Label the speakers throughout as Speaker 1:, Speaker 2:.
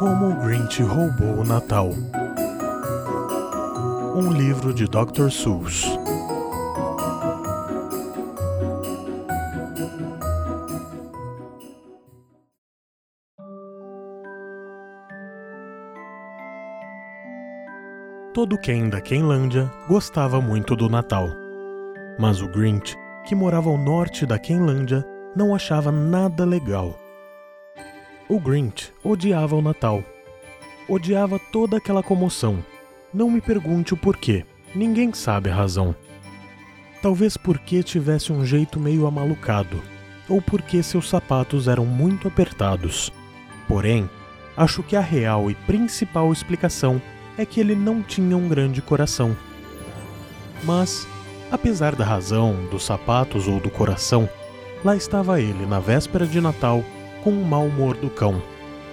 Speaker 1: Como o Grinch roubou o Natal. Um livro de Dr. Seuss. Todo Ken da Kenlândia gostava muito do Natal. Mas o Grinch, que morava ao norte da Kenlândia, não achava nada legal. O Grinch odiava o Natal. Odiava toda aquela comoção. Não me pergunte o porquê, ninguém sabe a razão. Talvez porque tivesse um jeito meio amalucado, ou porque seus sapatos eram muito apertados. Porém, acho que a real e principal explicação é que ele não tinha um grande coração. Mas, apesar da razão, dos sapatos ou do coração, lá estava ele na véspera de Natal com o mau humor do cão.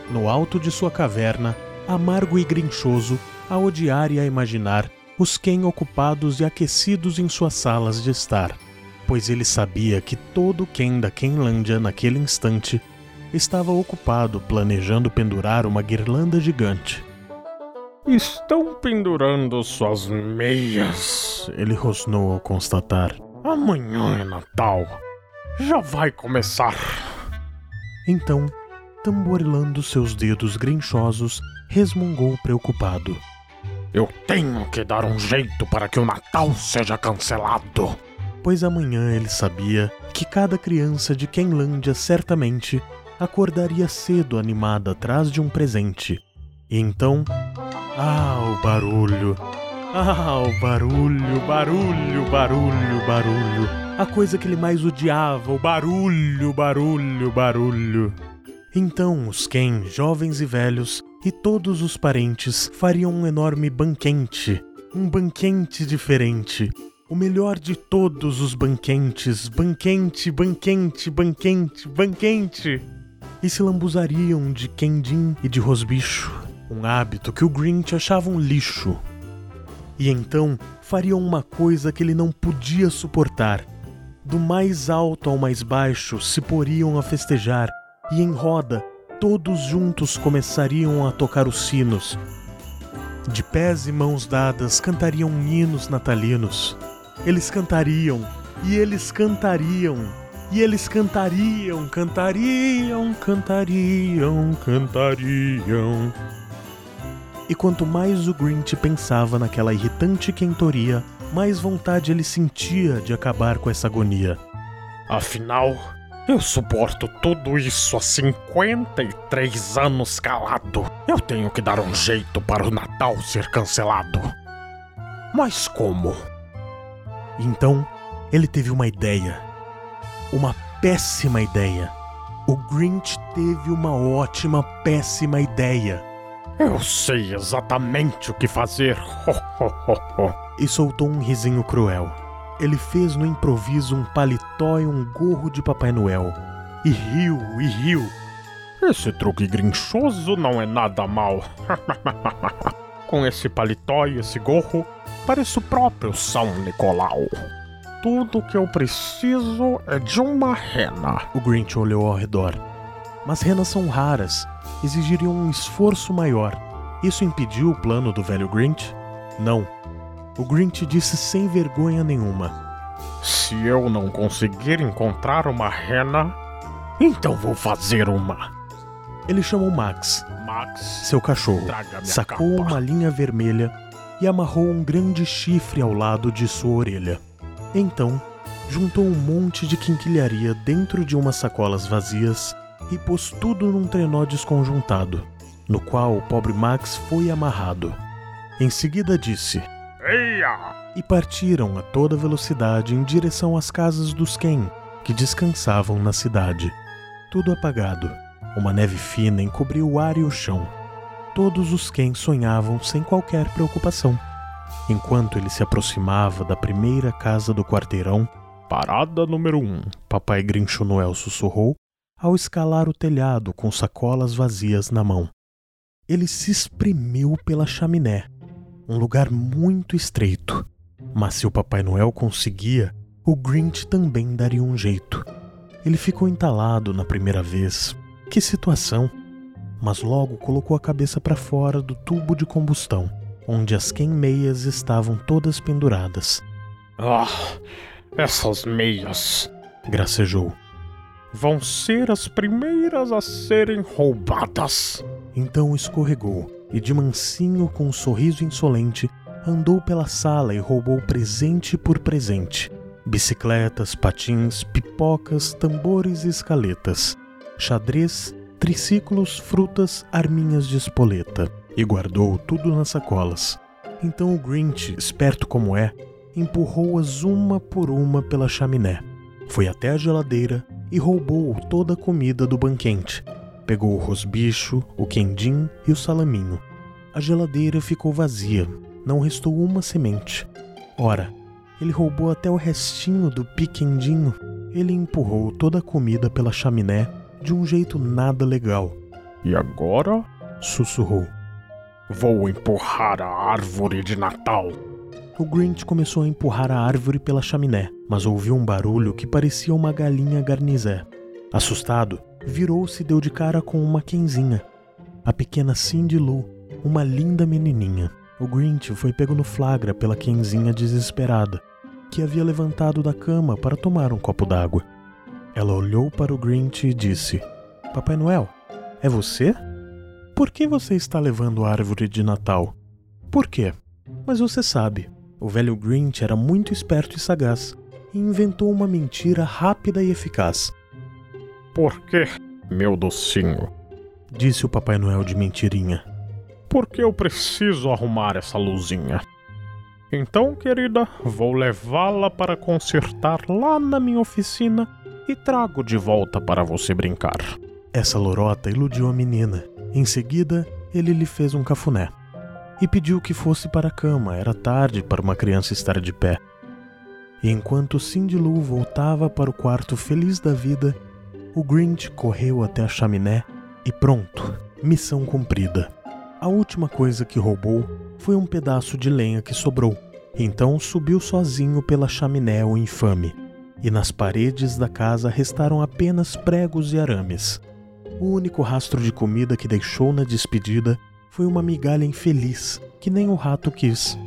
Speaker 1: No alto de sua caverna, amargo e grinchoso, a odiar e a imaginar os Ken ocupados e aquecidos em suas salas de estar, pois ele sabia que todo Ken da Kenlândia naquele instante estava ocupado planejando pendurar uma guirlanda gigante.
Speaker 2: Estão pendurando suas meias, ele rosnou ao constatar. Amanhã é Natal. Já vai começar.
Speaker 1: Então, tamborilando seus dedos grinchosos, resmungou preocupado.
Speaker 2: Eu tenho que dar um jeito para que o Natal seja cancelado.
Speaker 1: Pois amanhã ele sabia que cada criança de Kenlândia certamente acordaria cedo animada atrás de um presente. E então. Ah, o barulho! Ah, o barulho, barulho, barulho, barulho. A coisa que ele mais odiava, o barulho, barulho, barulho. Então os Ken, jovens e velhos, e todos os parentes fariam um enorme banquete. Um banquete diferente. O melhor de todos os banquetes. Banquete, banquete, banquete, banquete. E se lambuzariam de quendim e de rosbicho. Um hábito que o Grinch achava um lixo. E então fariam uma coisa que ele não podia suportar. Do mais alto ao mais baixo se poriam a festejar e em roda todos juntos começariam a tocar os sinos. De pés e mãos dadas cantariam hinos natalinos. Eles cantariam, e eles cantariam, e eles cantariam, cantariam, cantariam, cantariam. E quanto mais o Grinch pensava naquela irritante quentoria, mais vontade ele sentia de acabar com essa agonia.
Speaker 2: Afinal, eu suporto tudo isso há 53 anos calado. Eu tenho que dar um jeito para o Natal ser cancelado. Mas como?
Speaker 1: Então, ele teve uma ideia. Uma péssima ideia. O Grinch teve uma ótima, péssima ideia.
Speaker 2: Eu sei exatamente o que fazer.
Speaker 1: e soltou um risinho cruel ele fez no improviso um paletó e um gorro de Papai Noel. E riu, e riu.
Speaker 2: Esse truque grinchoso não é nada mal. Com esse paletó e esse gorro, pareço o próprio São Nicolau. Tudo que eu preciso é de uma rena.
Speaker 1: O Grinch olhou ao redor. Mas renas são raras, exigiriam um esforço maior. Isso impediu o plano do velho Grinch? Não. O Grinch disse sem vergonha nenhuma:
Speaker 2: Se eu não conseguir encontrar uma rena, então vou fazer uma.
Speaker 1: Ele chamou Max,
Speaker 2: Max,
Speaker 1: seu cachorro, sacou
Speaker 2: capa.
Speaker 1: uma linha vermelha e amarrou um grande chifre ao lado de sua orelha. Então, juntou um monte de quinquilharia dentro de umas sacolas vazias e pôs tudo num trenó desconjuntado, no qual o pobre Max foi amarrado. Em seguida disse:
Speaker 2: Eia!
Speaker 1: E partiram a toda velocidade em direção às casas dos Ken, que descansavam na cidade. Tudo apagado. Uma neve fina encobriu o ar e o chão. Todos os Ken sonhavam sem qualquer preocupação. Enquanto ele se aproximava da primeira casa do quarteirão,
Speaker 2: Parada número um,
Speaker 1: Papai Grincho Noel sussurrou ao escalar o telhado com sacolas vazias na mão. Ele se espremeu pela chaminé um lugar muito estreito. Mas se o Papai Noel conseguia, o Grinch também daria um jeito. Ele ficou entalado na primeira vez. Que situação! mas logo colocou a cabeça para fora do tubo de combustão, onde as Ken meias estavam todas penduradas.
Speaker 2: Ah, essas meias,
Speaker 1: gracejou.
Speaker 2: Vão ser as primeiras a serem roubadas.
Speaker 1: Então escorregou e, de mansinho, com um sorriso insolente, andou pela sala e roubou presente por presente: bicicletas, patins, pipocas, tambores e escaletas, xadrez, triciclos, frutas, arminhas de espoleta, e guardou tudo nas sacolas. Então o Grinch, esperto como é, empurrou-as uma por uma pela chaminé. Foi até a geladeira e roubou toda a comida do banquete. Pegou o rosbicho, o quendim e o salaminho. A geladeira ficou vazia, não restou uma semente. Ora, ele roubou até o restinho do piquendinho. Ele empurrou toda a comida pela chaminé de um jeito nada legal.
Speaker 2: E agora?
Speaker 1: sussurrou.
Speaker 2: Vou empurrar a árvore de Natal.
Speaker 1: O Grinch começou a empurrar a árvore pela chaminé, mas ouviu um barulho que parecia uma galinha garnizé. Assustado, virou-se e deu de cara com uma quenzinha. A pequena Cindy Lou, uma linda menininha. O Grinch foi pego no flagra pela quenzinha desesperada, que havia levantado da cama para tomar um copo d'água. Ela olhou para o Grinch e disse: Papai Noel, é você? Por que você está levando a árvore de Natal? Por quê? Mas você sabe, o velho Grinch era muito esperto e sagaz e inventou uma mentira rápida e eficaz.
Speaker 2: Por quê, meu docinho?
Speaker 1: Disse o Papai Noel de mentirinha.
Speaker 2: Porque eu preciso arrumar essa luzinha. Então, querida, vou levá-la para consertar lá na minha oficina e trago de volta para você brincar.
Speaker 1: Essa lorota iludiu a menina. Em seguida, ele lhe fez um cafuné e pediu que fosse para a cama. Era tarde para uma criança estar de pé. E enquanto Cindy Lou voltava para o quarto feliz da vida, o Grinch correu até a chaminé e pronto, missão cumprida. A última coisa que roubou foi um pedaço de lenha que sobrou. Então subiu sozinho pela chaminé o infame, e nas paredes da casa restaram apenas pregos e arames. O único rastro de comida que deixou na despedida foi uma migalha infeliz que nem o rato quis.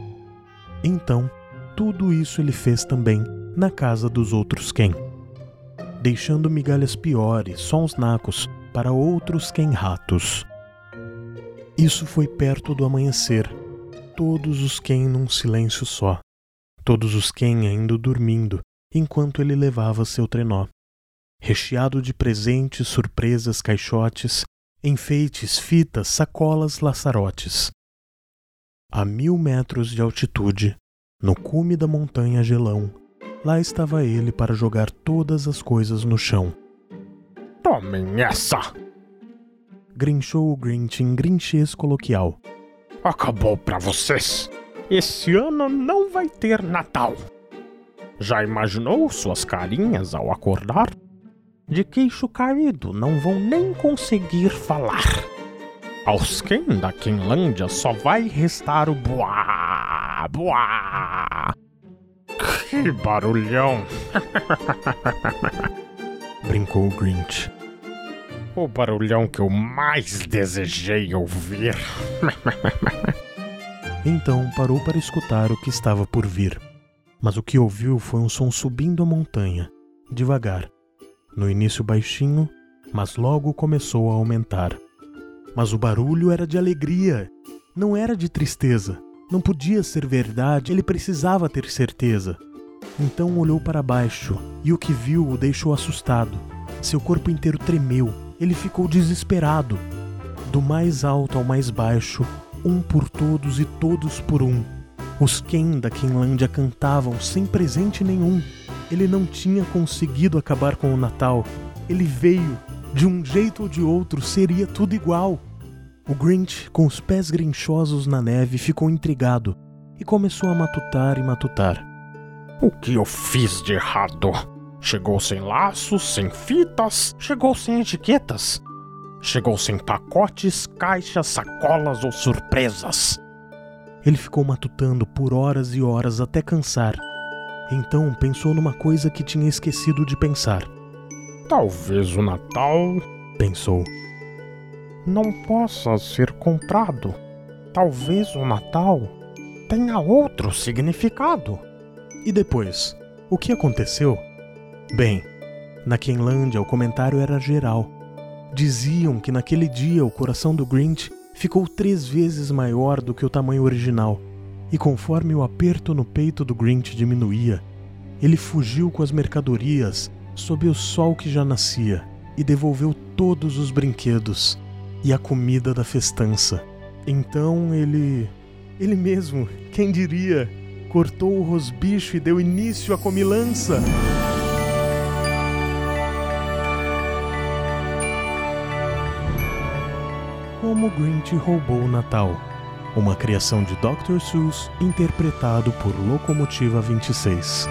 Speaker 1: Então, tudo isso ele fez também na casa dos outros Ken, deixando migalhas piores, só uns nacos, para outros Ken ratos. Isso foi perto do amanhecer, todos os Ken num silêncio só, todos os Ken ainda dormindo, enquanto ele levava seu trenó. Recheado de presentes, surpresas, caixotes, enfeites, fitas, sacolas, laçarotes. A mil metros de altitude, no cume da montanha gelão, lá estava ele para jogar todas as coisas no chão.
Speaker 2: Tomem essa!
Speaker 1: Grinchou o Grinch em grinchês coloquial.
Speaker 2: Acabou para vocês! Esse ano não vai ter Natal! Já imaginou suas carinhas ao acordar? De queixo caído não vão nem conseguir falar. Aos quem da Quinlândia só vai restar o boá, boá. Que barulhão!
Speaker 1: Brincou o Grinch.
Speaker 2: O barulhão que eu mais desejei ouvir.
Speaker 1: então parou para escutar o que estava por vir. Mas o que ouviu foi um som subindo a montanha, devagar no início baixinho, mas logo começou a aumentar. Mas o barulho era de alegria, não era de tristeza. Não podia ser verdade, ele precisava ter certeza. Então olhou para baixo e o que viu o deixou assustado. Seu corpo inteiro tremeu, ele ficou desesperado. Do mais alto ao mais baixo, um por todos e todos por um. Os Ken da Quinlândia cantavam sem presente nenhum. Ele não tinha conseguido acabar com o Natal. Ele veio, de um jeito ou de outro, seria tudo igual. O Grinch, com os pés grinchosos na neve, ficou intrigado e começou a matutar e matutar.
Speaker 2: O que eu fiz de errado? Chegou sem laços, sem fitas, chegou sem etiquetas, chegou sem pacotes, caixas, sacolas ou surpresas.
Speaker 1: Ele ficou matutando por horas e horas até cansar então pensou numa coisa que tinha esquecido de pensar.
Speaker 2: Talvez o Natal.
Speaker 1: Pensou.
Speaker 2: não possa ser comprado. Talvez o Natal tenha outro significado.
Speaker 1: E depois, o que aconteceu? Bem, na Quenlândia o comentário era geral. Diziam que naquele dia o coração do Grinch ficou três vezes maior do que o tamanho original, e conforme o aperto no peito do Grinch diminuía, ele fugiu com as mercadorias sob o sol que já nascia e devolveu todos os brinquedos e a comida da festança. Então ele. Ele mesmo, quem diria, cortou o rosbicho e deu início à comilança. Como o Grinch roubou o Natal. Uma criação de Dr. Seuss interpretado por Locomotiva 26.